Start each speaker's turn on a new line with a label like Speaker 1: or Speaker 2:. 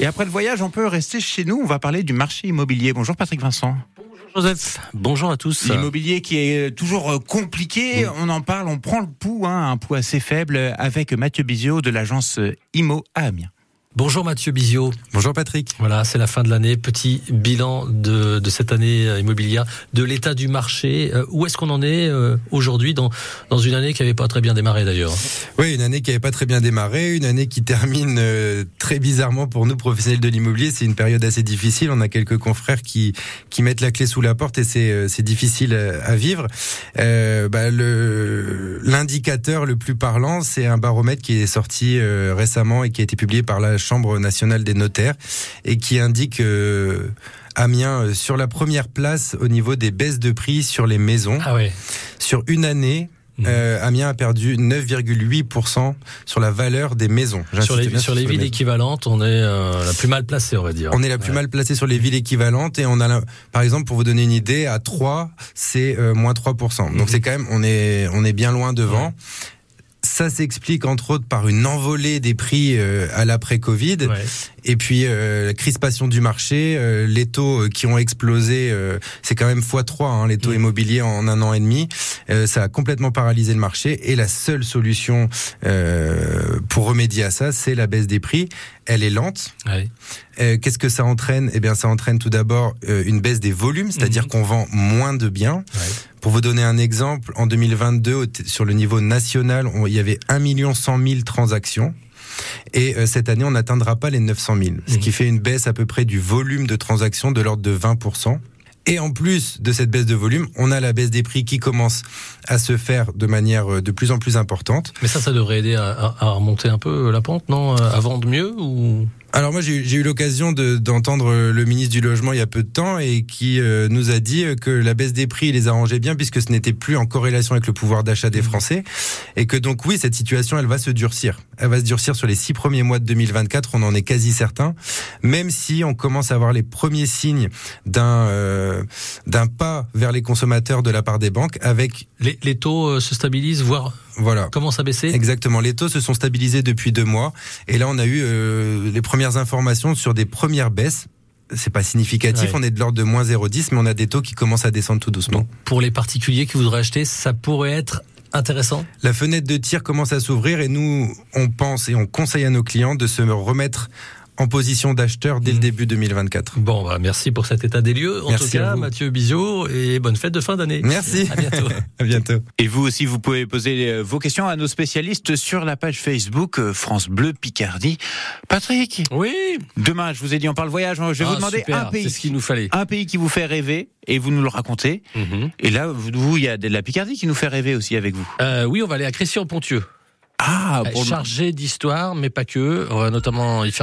Speaker 1: Et après le voyage, on peut rester chez nous. On va parler du marché immobilier. Bonjour Patrick Vincent.
Speaker 2: Joseph, bonjour à tous.
Speaker 1: L'immobilier qui est toujours euh, compliqué, on en parle, on prend le pouls, hein, un pouls assez faible, avec Mathieu Bizio de l'agence IMO à Amiens.
Speaker 2: Bonjour Mathieu Bizio.
Speaker 3: Bonjour Patrick.
Speaker 2: Voilà, c'est la fin de l'année. Petit bilan de, de cette année euh, immobilière, de l'état du marché. Euh, où est-ce qu'on en est euh, aujourd'hui dans, dans une année qui n'avait pas très bien démarré d'ailleurs
Speaker 3: Oui, une année qui n'avait pas très bien démarré, une année qui termine très bizarrement pour nous professionnels de l'immobilier. C'est une période assez difficile. On a quelques confrères qui, qui mettent la clé sous la porte et c'est, c'est difficile à vivre. Bah, le, l'indicateur le plus parlant, c'est un baromètre qui est sorti récemment et qui a été publié par la Chambre nationale des notaires et qui indique euh, Amiens euh, sur la première place au niveau des baisses de prix sur les maisons.
Speaker 2: Ah ouais.
Speaker 3: Sur une année, mmh. euh, Amiens a perdu 9,8% sur la valeur des maisons.
Speaker 2: Sur les, sur les villes équivalentes, on est la plus mal placé, on va dire.
Speaker 3: On est la plus mal placé sur les villes équivalentes et on a, par exemple, pour vous donner une idée, à 3, c'est moins 3%. Donc mmh. c'est quand même, on est, on est bien loin devant. Ouais. Ça s'explique entre autres par une envolée des prix euh, à l'après-Covid. Et puis euh, la crispation du marché, euh, les taux euh, qui ont explosé, euh, c'est quand même x3 hein, les taux immobiliers en un an et demi. Euh, ça a complètement paralysé le marché. Et la seule solution pour remédier à ça, c'est la baisse des prix. Elle est lente.
Speaker 2: Ouais.
Speaker 3: Qu'est-ce que ça entraîne? Eh bien, ça entraîne tout d'abord une baisse des volumes, c'est-à-dire mmh. qu'on vend moins de biens.
Speaker 2: Ouais.
Speaker 3: Pour vous donner un exemple, en 2022, sur le niveau national, on, il y avait 1 100 000 transactions. Et euh, cette année, on n'atteindra pas les 900 000, mmh. ce qui fait une baisse à peu près du volume de transactions de l'ordre de 20% et en plus de cette baisse de volume, on a la baisse des prix qui commence à se faire de manière euh, de plus en plus importante.
Speaker 2: Mais ça, ça devrait aider à, à remonter un peu la pente, non? À vendre mieux ou?
Speaker 3: Alors moi j'ai eu l'occasion d'entendre de, le ministre du logement il y a peu de temps et qui euh, nous a dit que la baisse des prix les arrangeait bien puisque ce n'était plus en corrélation avec le pouvoir d'achat des mmh. Français et que donc oui cette situation elle va se durcir. Elle va se durcir sur les six premiers mois de 2024, on en est quasi certain. Même si on commence à avoir les premiers signes d'un euh, d'un pas vers les consommateurs de la part des banques avec
Speaker 2: les, les taux euh, se stabilisent voire
Speaker 3: voilà.
Speaker 2: Commence à baisser
Speaker 3: Exactement. Les taux se sont stabilisés depuis deux mois. Et là, on a eu euh, les premières informations sur des premières baisses c'est pas significatif, ouais. on est de l'ordre de moins 0,10, mais on a des taux qui commencent à descendre tout doucement. Donc,
Speaker 2: pour les particuliers qui voudraient acheter, ça pourrait être intéressant?
Speaker 3: La fenêtre de tir commence à s'ouvrir et nous, on pense et on conseille à nos clients de se remettre en position d'acheteur dès le début 2024.
Speaker 2: Bon, bah, merci pour cet état des lieux. En
Speaker 3: merci
Speaker 2: tout cas, Mathieu Bizot, et bonne fête de fin d'année.
Speaker 3: Merci.
Speaker 2: À bientôt.
Speaker 3: à bientôt.
Speaker 1: Et vous aussi, vous pouvez poser vos questions à nos spécialistes sur la page Facebook euh, France Bleu Picardie. Patrick.
Speaker 2: Oui.
Speaker 1: Demain, je vous ai dit, on parle voyage. Je vais
Speaker 2: ah,
Speaker 1: vous demander
Speaker 2: super.
Speaker 1: un pays.
Speaker 2: C'est ce qu'il nous fallait.
Speaker 1: Un pays qui vous fait rêver et vous nous le racontez.
Speaker 2: Mmh.
Speaker 1: Et là, vous, il y a de la Picardie qui nous fait rêver aussi avec vous.
Speaker 2: Euh, oui, on va aller à Christian-Pontieux.
Speaker 1: Ah,
Speaker 2: pour chargé d'histoire, mais pas que. On va notamment y faire